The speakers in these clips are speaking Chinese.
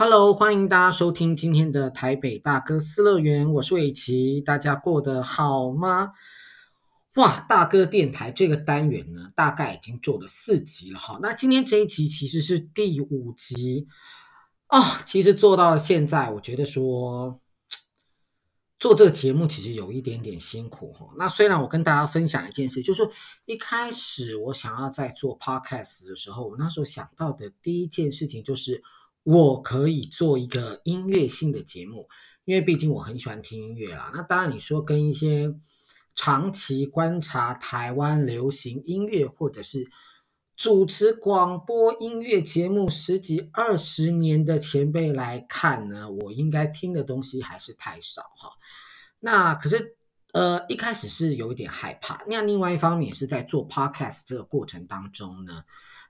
Hello，欢迎大家收听今天的台北大哥私乐园，我是伟奇，大家过得好吗？哇，大哥电台这个单元呢，大概已经做了四集了哈。那今天这一集其实是第五集啊、哦。其实做到现在，我觉得说做这个节目其实有一点点辛苦哈。那虽然我跟大家分享一件事，就是一开始我想要在做 Podcast 的时候，我那时候想到的第一件事情就是我可以做一个音乐性的节目，因为毕竟我很喜欢听音乐啦。那当然你说跟一些长期观察台湾流行音乐，或者是主持广播音乐节目十几二十年的前辈来看呢，我应该听的东西还是太少哈。那可是呃一开始是有一点害怕，那另外一方面也是在做 podcast 这个过程当中呢。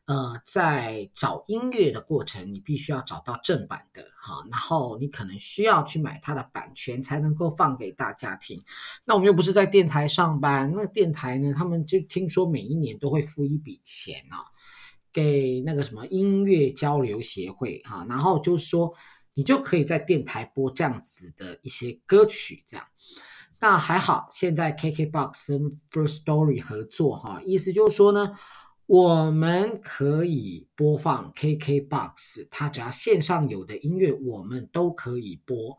呃，在找音乐的过程，你必须要找到正版的哈，然后你可能需要去买它的版权才能够放给大家听。那我们又不是在电台上班，那个电台呢，他们就听说每一年都会付一笔钱啊，给那个什么音乐交流协会哈，然后就是说你就可以在电台播这样子的一些歌曲这样。那还好，现在 KKBOX 跟 Firstory 合作哈，意思就是说呢。我们可以播放 KKBOX，它只要线上有的音乐，我们都可以播。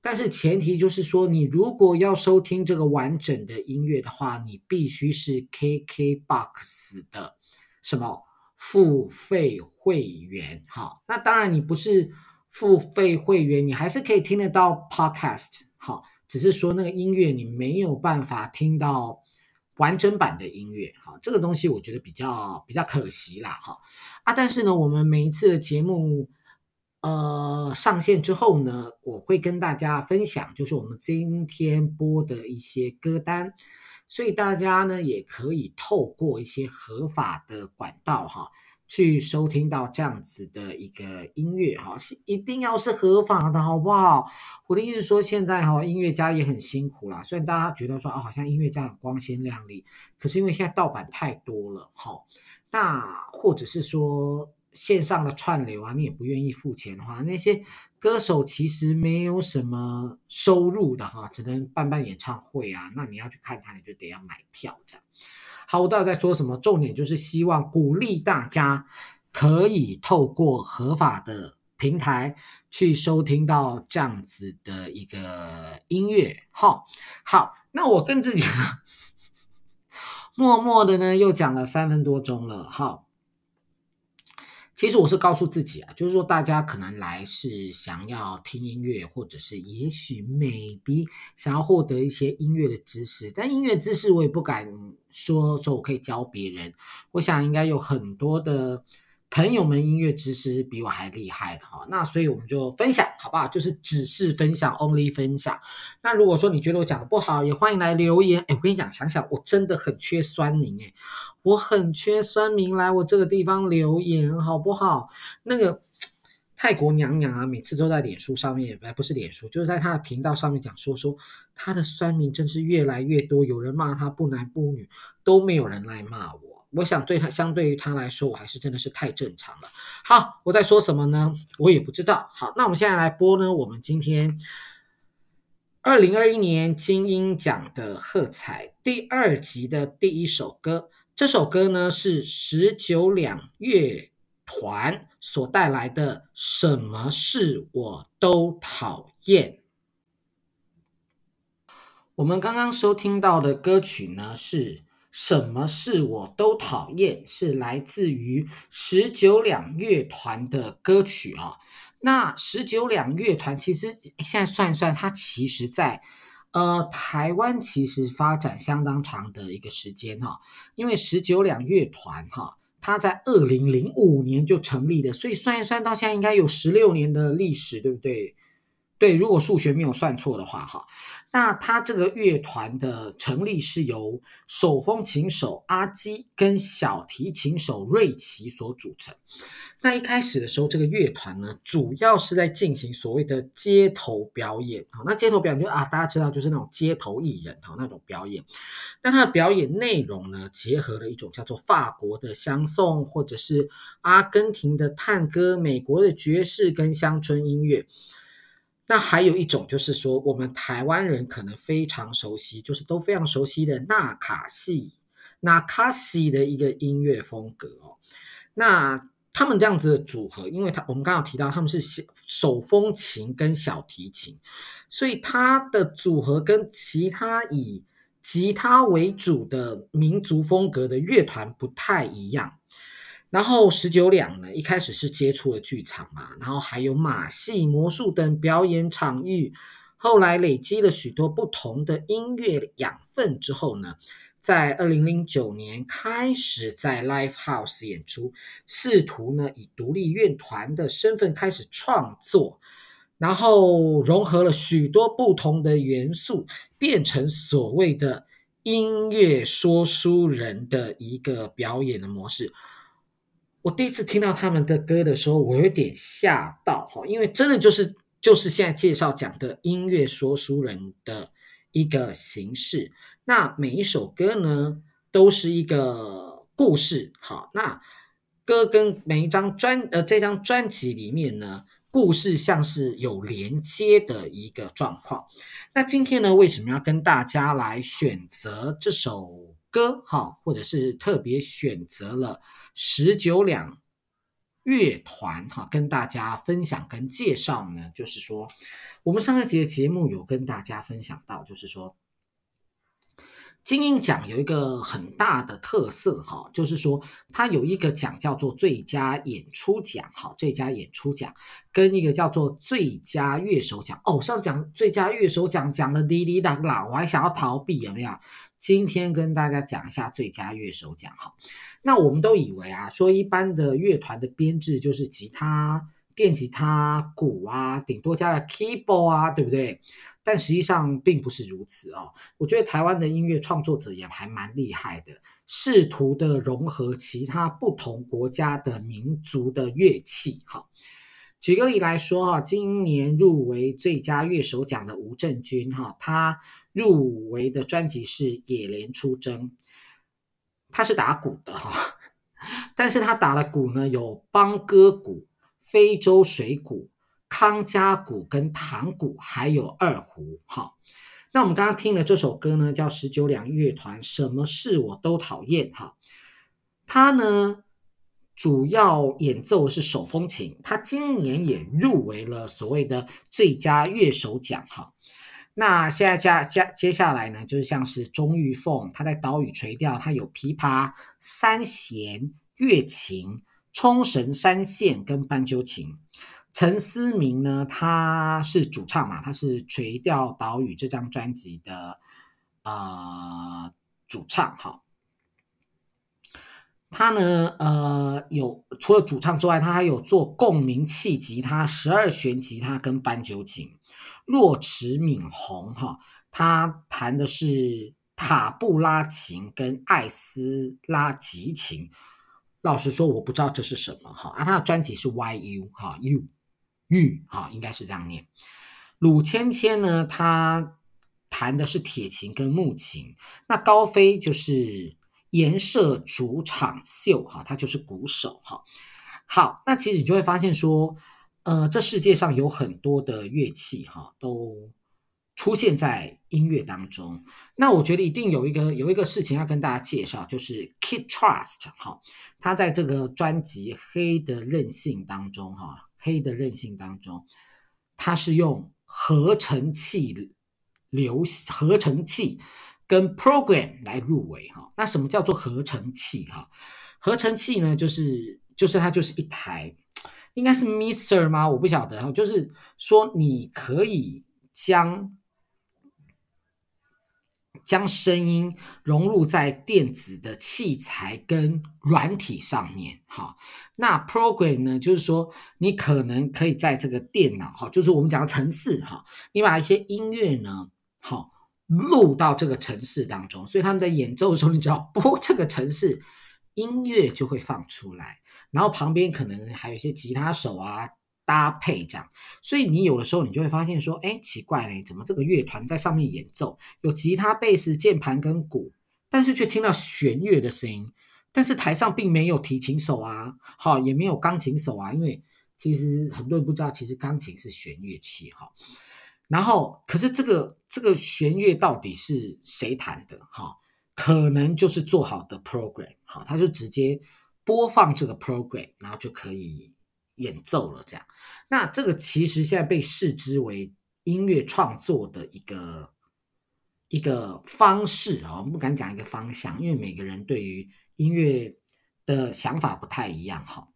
但是前提就是说，你如果要收听这个完整的音乐的话，你必须是 KKBOX 的什么付费会员。好，那当然你不是付费会员，你还是可以听得到 Podcast。好，只是说那个音乐你没有办法听到。完整版的音乐，哈，这个东西我觉得比较比较可惜啦，哈啊，但是呢，我们每一次的节目，呃，上线之后呢，我会跟大家分享，就是我们今天播的一些歌单，所以大家呢也可以透过一些合法的管道，哈。去收听到这样子的一个音乐哈，是一定要是合法的，好不好？我的意思说，现在哈音乐家也很辛苦啦。虽然大家觉得说啊，好像音乐家很光鲜亮丽，可是因为现在盗版太多了哈，那或者是说线上的串流啊，你也不愿意付钱的话，那些歌手其实没有什么收入的哈，只能办办演唱会啊。那你要去看他，你就得要买票这样。好，我到底在说什么？重点就是希望鼓励大家可以透过合法的平台去收听到这样子的一个音乐。好，好，那我跟自己 默默的呢，又讲了三分多钟了。好。其实我是告诉自己啊，就是说大家可能来是想要听音乐，或者是也许 maybe 想要获得一些音乐的知识，但音乐知识我也不敢说说我可以教别人。我想应该有很多的朋友们音乐知识比我还厉害的哈，那所以我们就分享好不好？就是只是分享，only 分享。那如果说你觉得我讲的不好，也欢迎来留言。哎，我跟你讲，想想我真的很缺酸民哎。我很缺酸民来我这个地方留言，好不好？那个泰国娘娘啊，每次都在脸书上面，哎，不是脸书，就是在她的频道上面讲说说她的酸民真是越来越多，有人骂她不男不女，都没有人来骂我。我想对他，相对于他来说，我还是真的是太正常了。好，我在说什么呢？我也不知道。好，那我们现在来播呢，我们今天二零二一年金鹰奖的喝彩第二集的第一首歌。这首歌呢是十九两乐团所带来的《什么事我都讨厌》。我们刚刚收听到的歌曲呢是《什么事我都讨厌》，是来自于十九两乐团的歌曲啊。那十九两乐团其实现在算一算，它其实在。呃，台湾其实发展相当长的一个时间哈，因为十九两乐团哈，它在二零零五年就成立的，所以算一算到现在应该有十六年的历史，对不对？对，如果数学没有算错的话哈，那它这个乐团的成立是由手风琴手阿基跟小提琴手瑞奇所组成。那一开始的时候，这个乐团呢，主要是在进行所谓的街头表演。好，那街头表演就啊，大家知道就是那种街头艺人哈那种表演。那它的表演内容呢，结合了一种叫做法国的香颂，或者是阿根廷的探戈、美国的爵士跟乡村音乐。那还有一种就是说，我们台湾人可能非常熟悉，就是都非常熟悉的纳卡西、纳卡西的一个音乐风格哦。那他们这样子的组合，因为他我们刚刚提到他们是手风琴跟小提琴，所以他的组合跟其他以吉他为主的民族风格的乐团不太一样。然后十九两呢，一开始是接触了剧场嘛，然后还有马戏、魔术等表演场域，后来累积了许多不同的音乐养分之后呢，在二零零九年开始在 Live House 演出，试图呢以独立乐团的身份开始创作，然后融合了许多不同的元素，变成所谓的音乐说书人的一个表演的模式。我第一次听到他们的歌的时候，我有点吓到哈，因为真的就是就是现在介绍讲的音乐说书人的一个形式。那每一首歌呢，都是一个故事。好，那歌跟每一张专呃这张专辑里面呢，故事像是有连接的一个状况。那今天呢，为什么要跟大家来选择这首歌？哈，或者是特别选择了。十九两乐团哈，跟大家分享跟介绍呢，就是说，我们上个节节目有跟大家分享到，就是说，金音奖有一个很大的特色哈，就是说，它有一个奖叫做最佳演出奖哈，最佳演出奖跟一个叫做最佳乐手奖哦，上次讲最佳乐手奖讲的哩哩啦啦，我还想要逃避有没有？今天跟大家讲一下最佳乐手奖哈。那我们都以为啊，说一般的乐团的编制就是吉他、电吉他、鼓啊，顶多加个 keyboard 啊，对不对？但实际上并不是如此哦。我觉得台湾的音乐创作者也还蛮厉害的，试图的融合其他不同国家的民族的乐器。好，举个例来说哈，今年入围最佳乐手奖的吴正军哈，他入围的专辑是《野莲出征》。他是打鼓的哈，但是他打的鼓呢，有邦哥鼓、非洲水鼓、康佳鼓跟唐鼓，还有二胡哈。那我们刚刚听的这首歌呢，叫十九两乐团，什么事我都讨厌哈。他呢，主要演奏是手风琴，他今年也入围了所谓的最佳乐手奖哈。那现在加加接下来呢，就是像是钟玉凤，她在岛屿垂钓，她有琵琶、三弦、月琴、冲绳三线跟斑鸠琴。陈思明呢，他是主唱嘛，他是垂钓岛屿这张专辑的呃主唱哈。他呢，呃，有除了主唱之外，他还有做共鸣器吉他、十二弦吉他跟斑鸠琴。洛池敏宏哈，他弹的是塔布拉琴跟艾斯拉吉琴。老实说，我不知道这是什么哈。啊，他的专辑是 YU 哈，U U 哈，应该是这样念。鲁芊芊呢，他弹的是铁琴跟木琴。那高飞就是颜色主场秀哈，他就是鼓手哈。好，那其实你就会发现说。呃，这世界上有很多的乐器哈，都出现在音乐当中。那我觉得一定有一个有一个事情要跟大家介绍，就是 Kid Trust 哈，他在这个专辑《黑的韧性》当中哈，《黑的韧性》当中，他是用合成器流合成器跟 program 来入围哈。那什么叫做合成器哈？合成器呢，就是就是它就是一台。应该是 Mister 吗？我不晓得。哈就是说，你可以将将声音融入在电子的器材跟软体上面。哈，那 Program 呢？就是说，你可能可以在这个电脑，哈，就是我们讲的程式，哈，你把一些音乐呢，好录到这个城市当中。所以他们在演奏的时候，你只要播这个城市。音乐就会放出来，然后旁边可能还有一些吉他手啊搭配这样，所以你有的时候你就会发现说，哎，奇怪嘞，怎么这个乐团在上面演奏，有吉他、贝斯、键盘跟鼓，但是却听到弦乐的声音，但是台上并没有提琴手啊，好，也没有钢琴手啊，因为其实很多人不知道，其实钢琴是弦乐器哈。然后，可是这个这个弦乐到底是谁弹的哈？可能就是做好的 program，好，他就直接播放这个 program，然后就可以演奏了。这样，那这个其实现在被视之为音乐创作的一个一个方式啊，我们不敢讲一个方向，因为每个人对于音乐的想法不太一样。哈，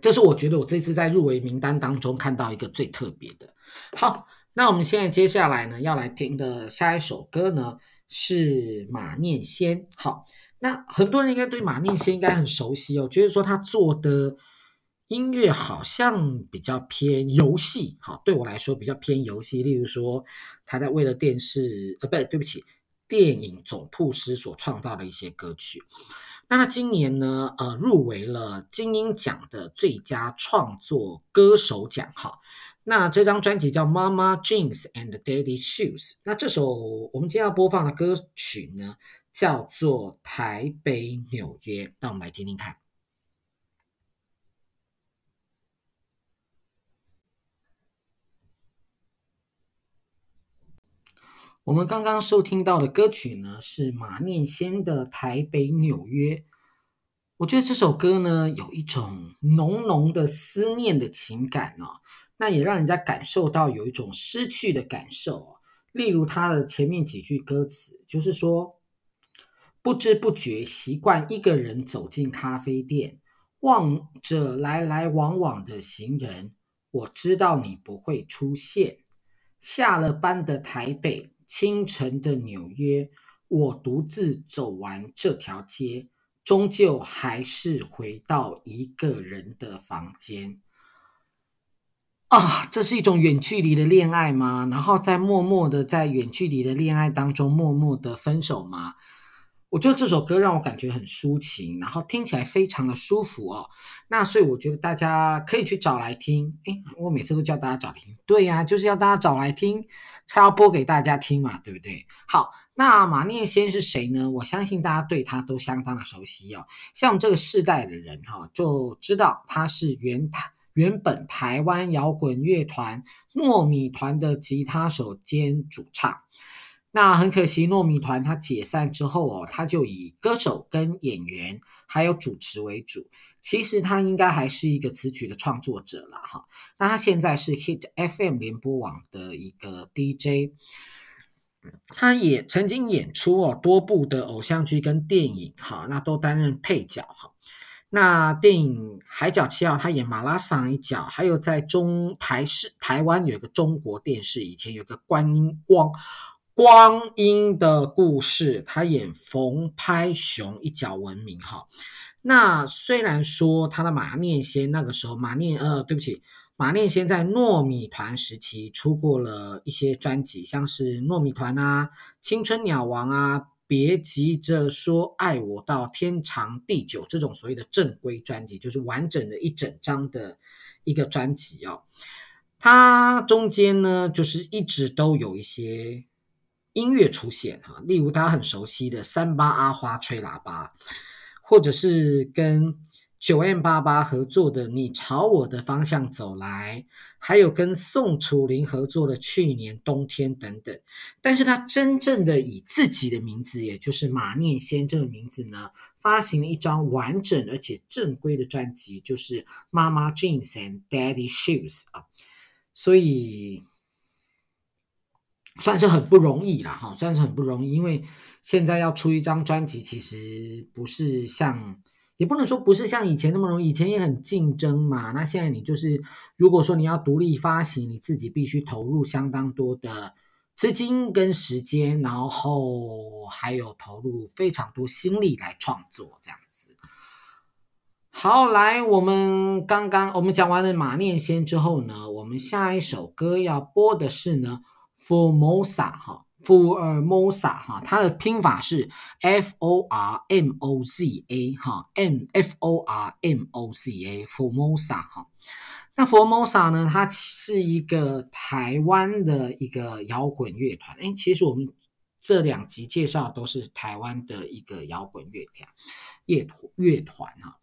这是我觉得我这次在入围名单当中看到一个最特别的。好，那我们现在接下来呢要来听的下一首歌呢，是马念先，好，那很多人应该对马念先应该很熟悉哦，觉得说他做的音乐好像比较偏游戏，好，对我来说比较偏游戏，例如说他在为了电视，呃，不对，对不起，电影总铺师所创造的一些歌曲。那他今年呢，呃，入围了金鹰奖的最佳创作歌手奖，好。那这张专辑叫《Mama Jeans and Daddy Shoes》。那这首我们今天要播放的歌曲呢，叫做《台北纽约》。那我们来听听看。我们刚刚收听到的歌曲呢，是马念先的《台北纽约》。我觉得这首歌呢，有一种浓浓的思念的情感哦。那也让人家感受到有一种失去的感受，例如他的前面几句歌词，就是说，不知不觉习惯一个人走进咖啡店，望着来来往往的行人，我知道你不会出现。下了班的台北，清晨的纽约，我独自走完这条街，终究还是回到一个人的房间。啊，这是一种远距离的恋爱吗？然后在默默的在远距离的恋爱当中默默的分手吗？我觉得这首歌让我感觉很抒情，然后听起来非常的舒服哦。那所以我觉得大家可以去找来听。诶，我每次都叫大家找来听，对呀，就是要大家找来听，才要播给大家听嘛，对不对？好，那马念先是谁呢？我相信大家对他都相当的熟悉哦。像这个世代的人哈，就知道他是原台。原本台湾摇滚乐团糯米团的吉他手兼主唱，那很可惜，糯米团他解散之后哦，他就以歌手跟演员还有主持为主。其实他应该还是一个词曲的创作者了哈。那他现在是 Hit FM 联播网的一个 DJ，他也曾经演出哦多部的偶像剧跟电影哈，那都担任配角哈。那电影《海角七号》，他演马拉桑一角，还有在中台视台湾有一个中国电视，以前有个观音光光阴的故事，他演冯拍熊一角闻名哈。那虽然说他的马念先那个时候，马念呃，对不起，马念先在糯米团时期出过了一些专辑，像是糯米团啊、青春鸟王啊。别急着说爱我到天长地久，这种所谓的正规专辑，就是完整的一整张的一个专辑哦。它中间呢，就是一直都有一些音乐出现哈，例如大家很熟悉的三八阿花吹喇叭，或者是跟。九 M 八八合作的《你朝我的方向走来》，还有跟宋楚龄合作的《去年冬天》等等，但是他真正的以自己的名字，也就是马念先这个名字呢，发行了一张完整而且正规的专辑，就是《妈妈 Jeans and Daddy Shoes》啊，所以算是很不容易了哈，算是很不容易，因为现在要出一张专辑，其实不是像。也不能说不是像以前那么容易，以前也很竞争嘛。那现在你就是，如果说你要独立发行，你自己必须投入相当多的资金跟时间，然后还有投入非常多心力来创作这样子。好，来，我们刚刚我们讲完了马念先之后呢，我们下一首歌要播的是呢，Formosa 哈。福尔摩萨哈，它的拼法是 F O R M O Z A 哈，M F O R M O Z A 福尔摩萨哈。那福尔摩萨呢，它是一个台湾的一个摇滚乐团。哎，其实我们这两集介绍都是台湾的一个摇滚乐团乐团乐团哈。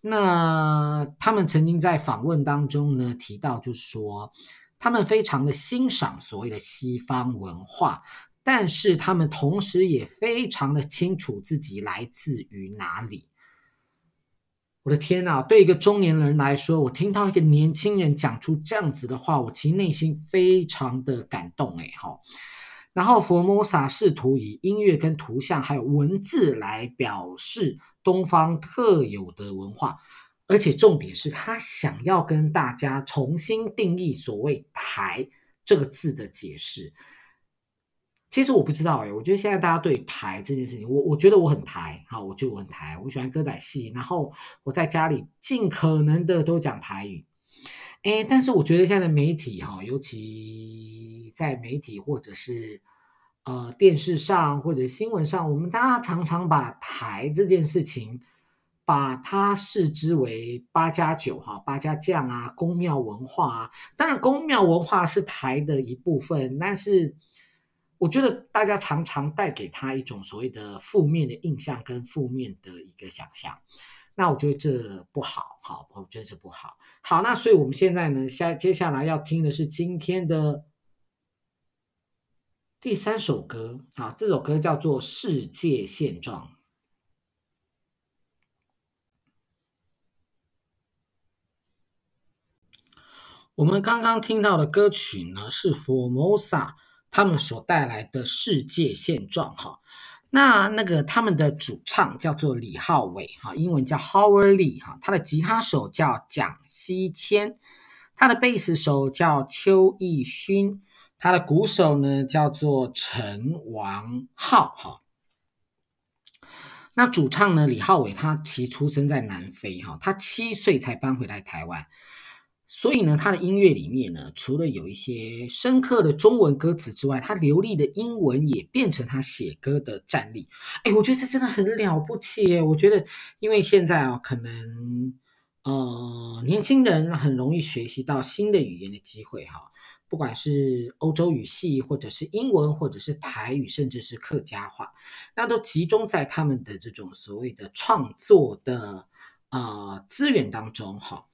那他们曾经在访问当中呢提到，就说。他们非常的欣赏所谓的西方文化，但是他们同时也非常的清楚自己来自于哪里。我的天呐，对一个中年人来说，我听到一个年轻人讲出这样子的话，我其实内心非常的感动诶，哈。然后佛摩萨试图以音乐跟图像还有文字来表示东方特有的文化。而且重点是他想要跟大家重新定义所谓“台”这个字的解释。其实我不知道哎，我觉得现在大家对“台”这件事情，我我觉得我很台，好，我觉得我很台，我喜欢歌仔戏，然后我在家里尽可能的都讲台语。哎，但是我觉得现在的媒体哈，尤其在媒体或者是呃电视上或者新闻上，我们大家常常把“台”这件事情。把它视之为八加九哈，八家将啊，宫庙文化啊。当然，宫庙文化是台的一部分，但是我觉得大家常常带给他一种所谓的负面的印象跟负面的一个想象。那我觉得这不好，好，我觉得这不好。好，那所以我们现在呢，下接下来要听的是今天的第三首歌，好，这首歌叫做《世界现状》。我们刚刚听到的歌曲呢，是 Formosa 他们所带来的世界现状哈。那那个他们的主唱叫做李浩伟哈，英文叫 Howard Lee 哈，他的吉他手叫蒋西谦，他的贝斯手叫邱义勋，他的鼓手呢叫做陈王浩哈。那主唱呢，李浩伟他其实出生在南非哈，他七岁才搬回来台湾。所以呢，他的音乐里面呢，除了有一些深刻的中文歌词之外，他流利的英文也变成他写歌的战力。哎，我觉得这真的很了不起耶！我觉得，因为现在啊，可能呃，年轻人很容易学习到新的语言的机会哈，不管是欧洲语系，或者是英文，或者是台语，甚至是客家话，那都集中在他们的这种所谓的创作的啊、资源当中哈。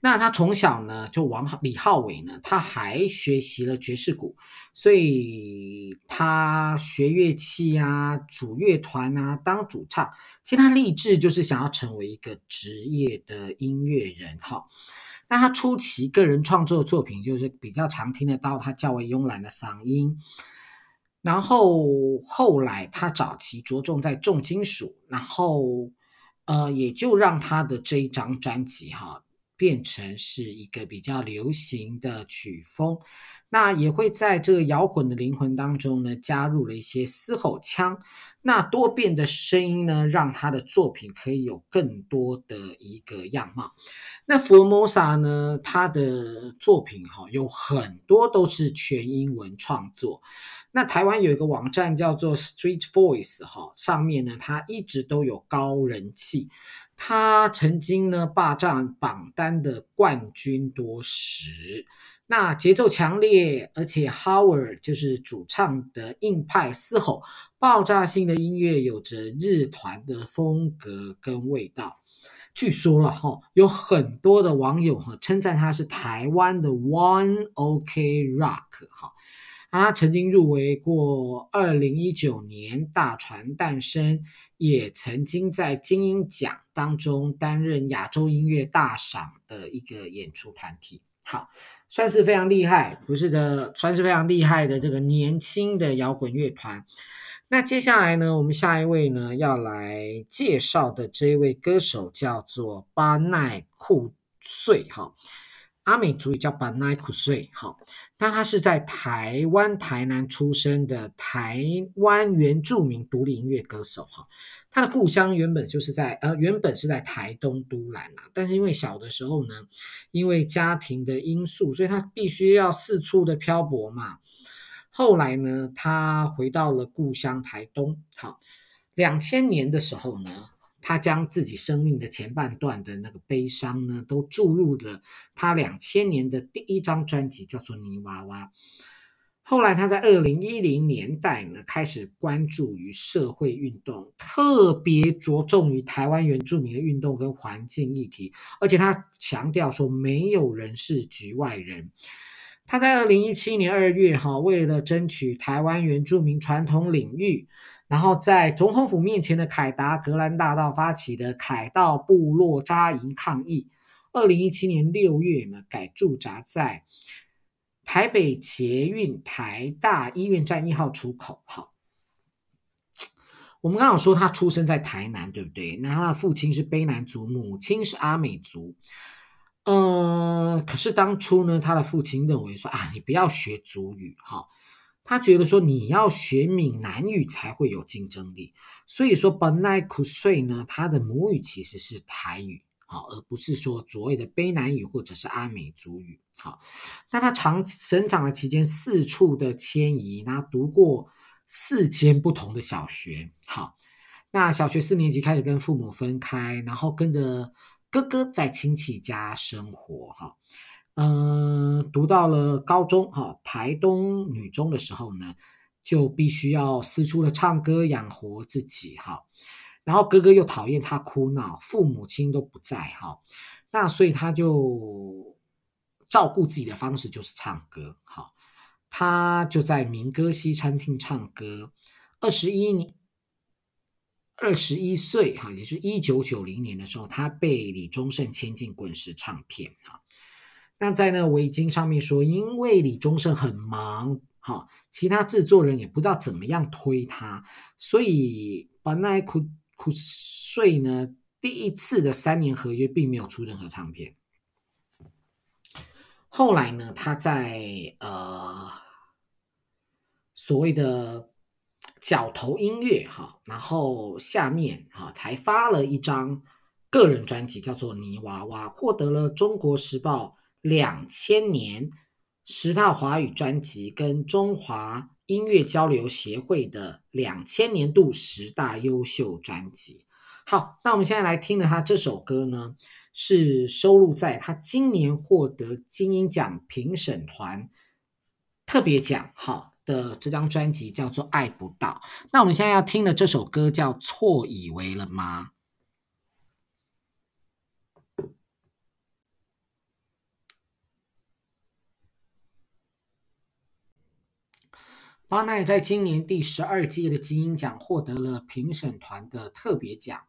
那他从小呢，就王李浩伟呢，他还学习了爵士鼓，所以他学乐器啊，组乐团啊，当主唱。其实他立志就是想要成为一个职业的音乐人哈。那他初期个人创作的作品，就是比较常听得到他较为慵懒的嗓音。然后后来他早期着重在重金属，然后呃，也就让他的这一张专辑哈。变成是一个比较流行的曲风，那也会在这个摇滚的灵魂当中呢，加入了一些嘶吼腔。那多变的声音呢，让他的作品可以有更多的一个样貌。那福尔摩萨呢，他的作品哈，有很多都是全英文创作。那台湾有一个网站叫做 Street Voice 哈，上面呢，他一直都有高人气。他曾经呢霸占榜单的冠军多时，那节奏强烈，而且 Howard 就是主唱的硬派嘶吼，爆炸性的音乐有着日团的风格跟味道。据说了哈，有很多的网友哈称赞他是台湾的 One OK Rock 哈。他曾经入围过二零一九年大船诞生，也曾经在金音奖当中担任亚洲音乐大赏的一个演出团体。好，算是非常厉害，不是的，算是非常厉害的这个年轻的摇滚乐团。那接下来呢，我们下一位呢要来介绍的这位歌手叫做巴奈库穗哈。阿美族语叫巴奈库穗，好，那他是在台湾台南出生的台湾原住民独立音乐歌手，哈，他的故乡原本就是在呃，原本是在台东都兰啊，但是因为小的时候呢，因为家庭的因素，所以他必须要四处的漂泊嘛，后来呢，他回到了故乡台东。好，两千年的时候呢，他将自己生命的前半段的那个悲伤呢，都注入了他两千年的第一张专辑，叫做《泥娃娃》。后来他在二零一零年代呢，开始关注于社会运动，特别着重于台湾原住民的运动跟环境议题，而且他强调说，没有人是局外人。他在二零一七年二月，哈，为了争取台湾原住民传统领域，然后在总统府面前的凯达格兰大道发起的凯道部落扎营抗议。二零一七年六月呢，改驻扎在。台北捷运台大医院站一号出口，好，我们刚刚说他出生在台南，对不对？那他的父亲是卑南族，母亲是阿美族。呃，可是当初呢，他的父亲认为说啊，你不要学族语，哈，他觉得说你要学闽南语才会有竞争力。所以说，本来苦岁呢，他的母语其实是台语。好，而不是说所谓的卑南语或者是阿美族语。好，那他长生长的期间四处的迁移，那读过四间不同的小学。好，那小学四年级开始跟父母分开，然后跟着哥哥在亲戚家生活。哈，嗯，读到了高中，哈，台东女中的时候呢，就必须要四处的唱歌养活自己。哈。然后哥哥又讨厌他哭闹，父母亲都不在哈，那所以他就照顾自己的方式就是唱歌，哈，他就在民歌西餐厅唱歌。二十一，二十一岁哈，也就是一九九零年的时候，他被李宗盛签进滚石唱片哈。那在那围巾上面说，因为李宗盛很忙哈，其他制作人也不知道怎么样推他，所以把那哭。苦岁呢，第一次的三年合约并没有出任何唱片。后来呢，他在呃所谓的角头音乐哈，然后下面哈才发了一张个人专辑，叫做《泥娃娃》，获得了《中国时报》两千年十大华语专辑跟中华。音乐交流协会的两千年度十大优秀专辑。好，那我们现在来听的他这首歌呢，是收录在他今年获得金音奖评审团特别奖好的这张专辑，叫做《爱不到》。那我们现在要听的这首歌叫《错以为了吗》。巴奈在今年第十二届的金音奖获得了评审团的特别奖。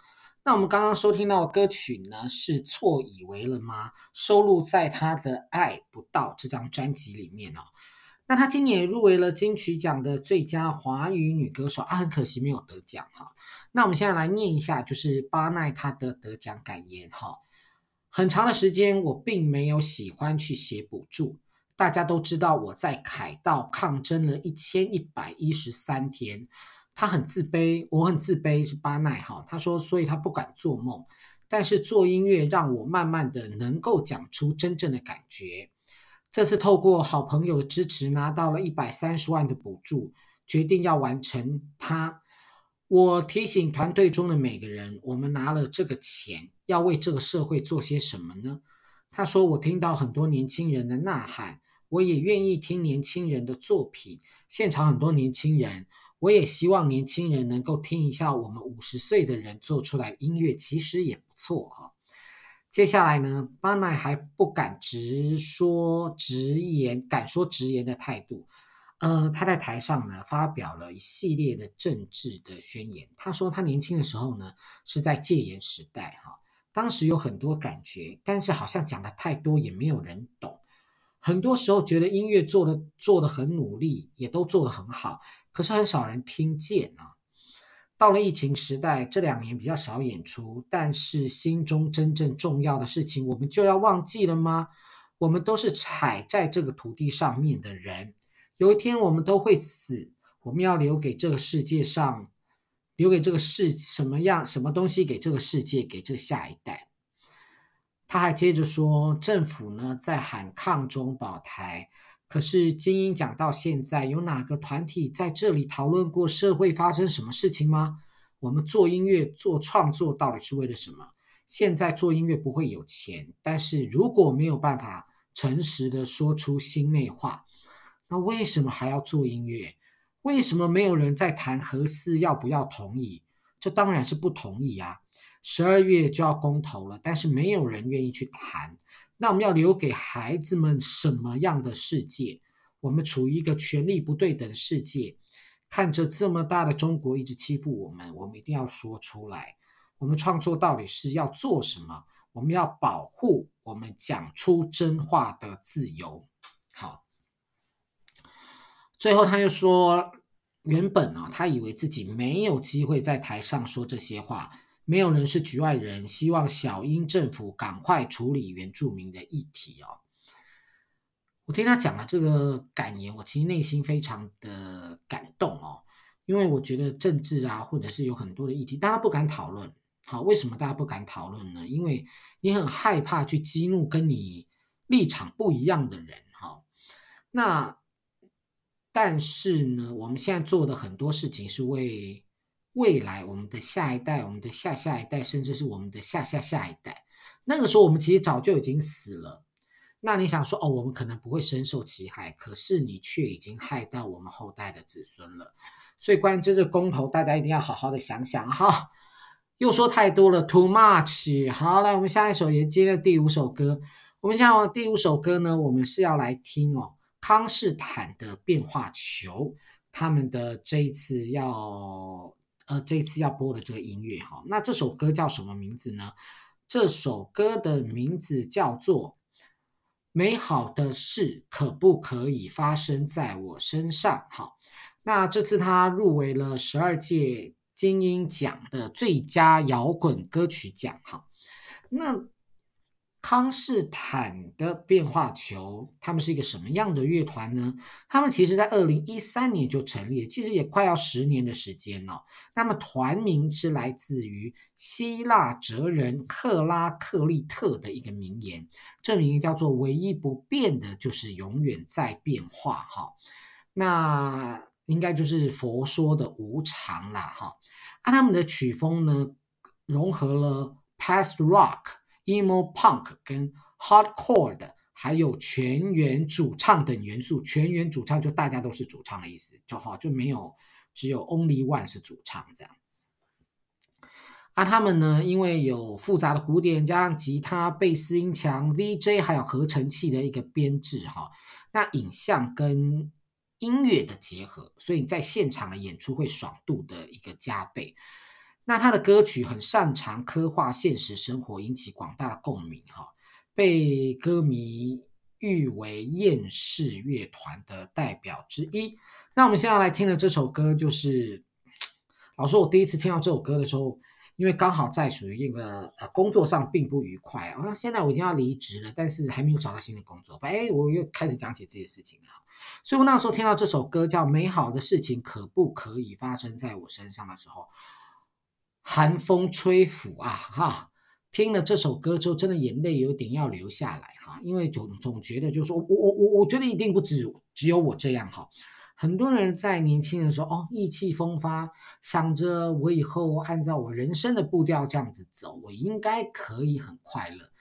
那我们刚刚收听到歌曲呢，是错以为了吗？收录在他的《爱不到》这张专辑里面哦。那他今年也入围了金曲奖的最佳华语女歌手啊，很可惜没有得奖哈。那我们现在来念一下，就是巴奈他的得奖感言哈。很长的时间，我并没有喜欢去写补助。大家都知道我在凯道抗争了一千一百一十三天，他很自卑，我很自卑，是巴奈哈。他说，所以他不敢做梦，但是做音乐让我慢慢的能够讲出真正的感觉。这次透过好朋友的支持，拿到了一百三十万的补助，决定要完成它。我提醒团队中的每个人，我们拿了这个钱，要为这个社会做些什么呢？他说，我听到很多年轻人的呐喊。我也愿意听年轻人的作品，现场很多年轻人，我也希望年轻人能够听一下我们五十岁的人做出来音乐，其实也不错哈。接下来呢，巴奈还不敢直说直言，敢说直言的态度。呃，他在台上呢发表了一系列的政治的宣言。他说他年轻的时候呢是在戒严时代哈，当时有很多感觉，但是好像讲的太多也没有人懂。很多时候觉得音乐做的做的很努力，也都做得很好，可是很少人听见啊。到了疫情时代，这两年比较少演出，但是心中真正重要的事情，我们就要忘记了吗？我们都是踩在这个土地上面的人，有一天我们都会死，我们要留给这个世界上，留给这个世什么样什么东西给这个世界，给这下一代。他还接着说，政府呢在喊抗中保台，可是精英讲到现在，有哪个团体在这里讨论过社会发生什么事情吗？我们做音乐、做创作到底是为了什么？现在做音乐不会有钱，但是如果没有办法诚实的说出心内话，那为什么还要做音乐？为什么没有人在谈核四要不要同意？这当然是不同意啊！十二月就要公投了，但是没有人愿意去谈。那我们要留给孩子们什么样的世界？我们处于一个权力不对等的世界，看着这么大的中国一直欺负我们，我们一定要说出来。我们创作到底是要做什么？我们要保护我们讲出真话的自由。好，最后他又说，原本啊，他以为自己没有机会在台上说这些话。没有人是局外人，希望小英政府赶快处理原住民的议题哦。我听他讲了这个感言，我其实内心非常的感动哦，因为我觉得政治啊，或者是有很多的议题，大家不敢讨论。好，为什么大家不敢讨论呢？因为你很害怕去激怒跟你立场不一样的人。哈，那但是呢，我们现在做的很多事情是为。未来，我们的下一代，我们的下下一代，甚至是我们的下下下一代，那个时候我们其实早就已经死了。那你想说，哦，我们可能不会深受其害，可是你却已经害到我们后代的子孙了。所以，关于这个公投，大家一定要好好的想想哈。又说太多了，too much。好，来，我们下一首也接着第五首歌。我们下第五首歌呢，我们是要来听哦，康士坦的变化球，他们的这一次要。呃，这次要播的这个音乐哈，那这首歌叫什么名字呢？这首歌的名字叫做《美好的事可不可以发生在我身上》。好，那这次它入围了十二届金音奖的最佳摇滚歌曲奖。哈，那。康士坦的变化球，他们是一个什么样的乐团呢？他们其实在二零一三年就成立了，其实也快要十年的时间了。那么团名是来自于希腊哲人克拉克利特的一个名言，这名言叫做“唯一不变的就是永远在变化”。哈，那应该就是佛说的无常啦。哈，啊，他们的曲风呢，融合了 past rock。Emo punk 跟 hardcore 的，还有全员主唱等元素。全员主唱就大家都是主唱的意思，就好，就没有只有 only one 是主唱这样。啊，他们呢，因为有复杂的鼓点，加上吉他、贝斯、音墙、VJ 还有合成器的一个编制，哈，那影像跟音乐的结合，所以在现场的演出会爽度的一个加倍。那他的歌曲很擅长刻画现实生活，引起广大的共鸣，哈，被歌迷誉为厌世乐团的代表之一。那我们现在来听的这首歌，就是老师，我第一次听到这首歌的时候，因为刚好在属于一个呃工作上并不愉快啊，现在我已经要离职了，但是还没有找到新的工作，哎，我又开始讲起这些事情了。所以我那时候听到这首歌叫《美好的事情可不可以发生在我身上》的时候。寒风吹拂啊，哈！听了这首歌之后，真的眼泪有点要流下来哈，因为总总觉得就是说，我我我我觉得一定不止只有我这样哈。很多人在年轻的时候哦，意气风发，想着我以后按照我人生的步调这样子走，我应该可以很快乐。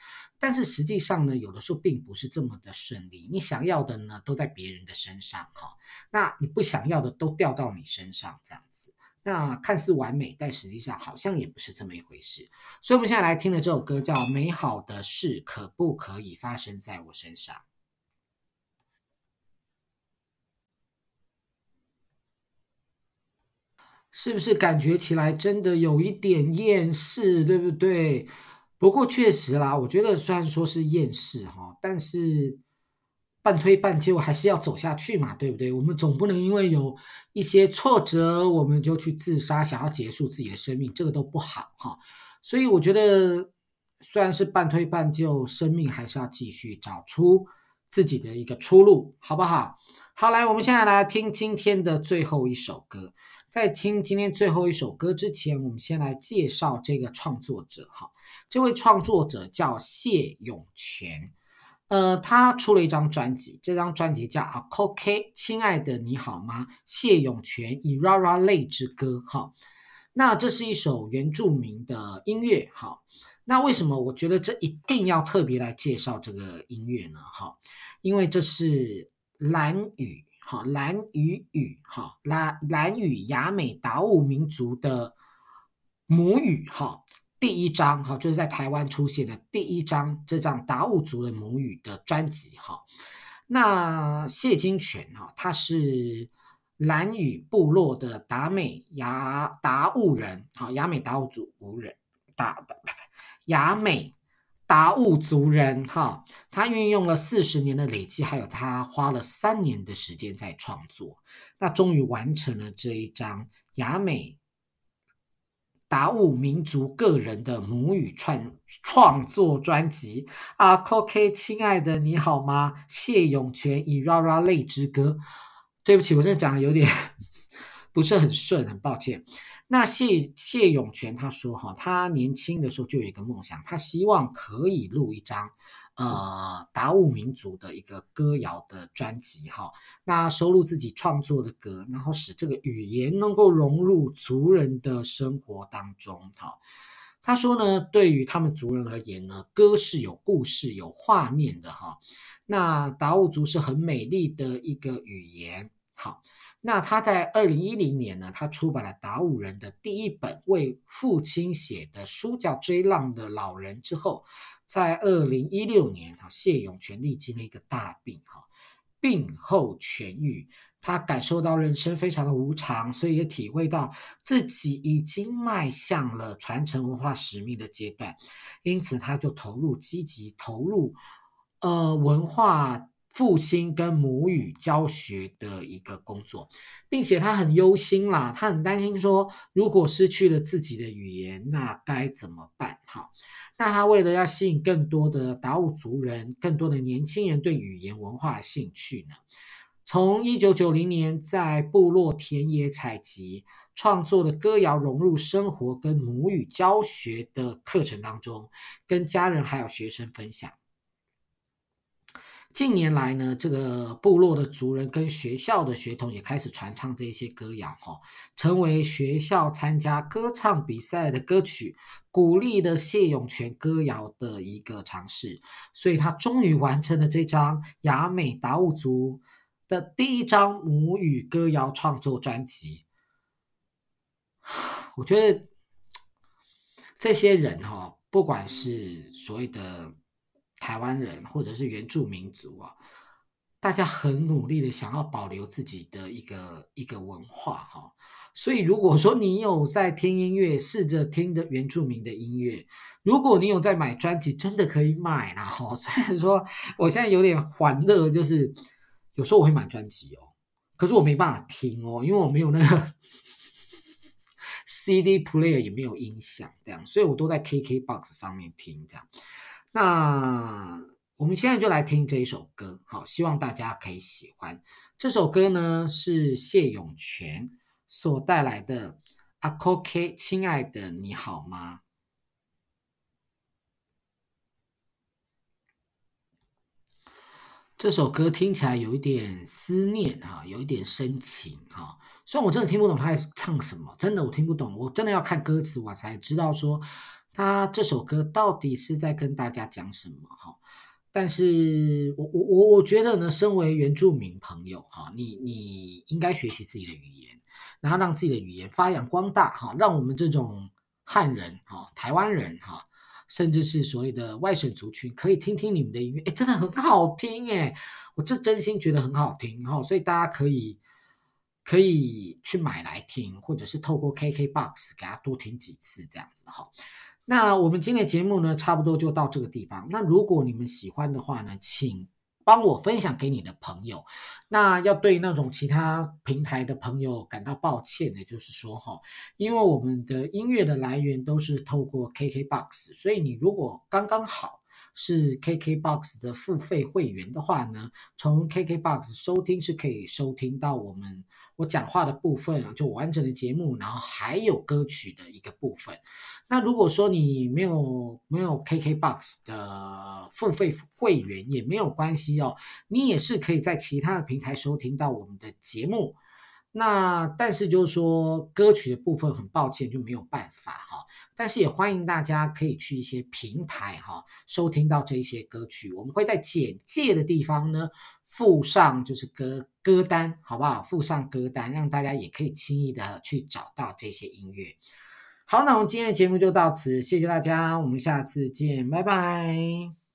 但是实际上呢，有的时候并不是这么的顺利。你想要的呢，都在别人的身上哈，那你不想要的都掉到你身上这样子。那看似完美，但实际上好像也不是这么一回事。所以，我们现在来听的这首歌叫《美好的事可不可以发生在我身上》，是不是感觉起来真的有一点厌世，对不对？不过确实啦，我觉得虽然说是厌世哈，但是。半推半就还是要走下去嘛，对不对？我们总不能因为有一些挫折，我们就去自杀，想要结束自己的生命，这个都不好哈。所以我觉得，虽然是半推半就，生命还是要继续找出自己的一个出路，好不好？好，来，我们现在来听今天的最后一首歌。在听今天最后一首歌之前，我们先来介绍这个创作者哈。这位创作者叫谢永泉。呃，他出了一张专辑，这张专辑叫《A Cold Case》，亲爱的你好吗？谢永泉《Irara 泪之歌》哈，那这是一首原住民的音乐哈。那为什么我觉得这一定要特别来介绍这个音乐呢？哈，因为这是兰语哈，兰语语哈，兰兰语雅美达悟民族的母语哈。第一张哈，就是在台湾出现的第一张这张达悟族的母语的专辑哈。那谢金泉哈，他是兰屿部落的达美雅达悟人，好，雅美达悟族无人达雅美达悟族人哈。他运用了四十年的累积，还有他花了三年的时间在创作，那终于完成了这一张雅美。达悟民族个人的母语创创作专辑啊，OK，亲爱的你好吗？谢永泉《以《ra ra 泪之歌》。对不起，我这讲的有点不是很顺，很抱歉。那谢谢永泉他说哈，他年轻的时候就有一个梦想，他希望可以录一张。呃，达悟民族的一个歌谣的专辑哈，那收录自己创作的歌，然后使这个语言能够融入族人的生活当中哈。他说呢，对于他们族人而言呢，歌是有故事、有画面的哈。那达悟族是很美丽的一个语言。好，那他在二零一零年呢，他出版了达悟人的第一本为父亲写的书，叫《追浪的老人》之后。在二零一六年，哈，谢永全历经了一个大病，哈，病后痊愈，他感受到人生非常的无常，所以也体会到自己已经迈向了传承文化使命的阶段，因此他就投入积极投入，呃，文化复兴跟母语教学的一个工作，并且他很忧心啦，他很担心说，如果失去了自己的语言，那该怎么办？哈。那他为了要吸引更多的达悟族人，更多的年轻人对语言文化的兴趣呢，从一九九零年在部落田野采集创作的歌谣融入生活跟母语教学的课程当中，跟家人还有学生分享。近年来呢，这个部落的族人跟学校的学童也开始传唱这些歌谣，哈，成为学校参加歌唱比赛的歌曲，鼓励了谢永泉歌谣的一个尝试。所以他终于完成了这张雅美达悟族的第一张母语歌谣创作专辑。我觉得这些人哈，不管是所谓的。台湾人或者是原住民族啊，大家很努力的想要保留自己的一个一个文化哈，所以如果说你有在听音乐，试着听的原住民的音乐，如果你有在买专辑，真的可以买啦哈。虽然说我现在有点欢乐，就是有时候我会买专辑哦，可是我没办法听哦，因为我没有那个 CD player，也没有音响这样，所以我都在 KKBOX 上面听这样。那我们现在就来听这一首歌，好，希望大家可以喜欢。这首歌呢是谢永泉所带来的《阿 K》，亲爱的你好吗？这首歌听起来有一点思念哈，有一点深情哈。虽然我真的听不懂他在唱什么，真的我听不懂，我真的要看歌词我才知道说。他这首歌到底是在跟大家讲什么？哈，但是我我我我觉得呢，身为原住民朋友，哈，你你应该学习自己的语言，然后让自己的语言发扬光大，哈，让我们这种汉人，哈，台湾人，哈，甚至是所谓的外省族群，可以听听你们的音乐，诶，真的很好听，诶，我这真心觉得很好听，哈，所以大家可以可以去买来听，或者是透过 KKBOX 给他多听几次，这样子，哈。那我们今天的节目呢，差不多就到这个地方。那如果你们喜欢的话呢，请帮我分享给你的朋友。那要对那种其他平台的朋友感到抱歉的，就是说哈，因为我们的音乐的来源都是透过 KKBOX，所以你如果刚刚好是 KKBOX 的付费会员的话呢，从 KKBOX 收听是可以收听到我们我讲话的部分啊，就完整的节目，然后还有歌曲的一个部分。那如果说你没有没有 KKBOX 的付费会员也没有关系哦，你也是可以在其他的平台收听到我们的节目。那但是就是说歌曲的部分很抱歉就没有办法哈，但是也欢迎大家可以去一些平台哈收听到这些歌曲，我们会在简介的地方呢附上就是歌歌单好不好？附上歌单让大家也可以轻易的去找到这些音乐。好，那我们今天的节目就到此，谢谢大家，我们下次见，拜拜。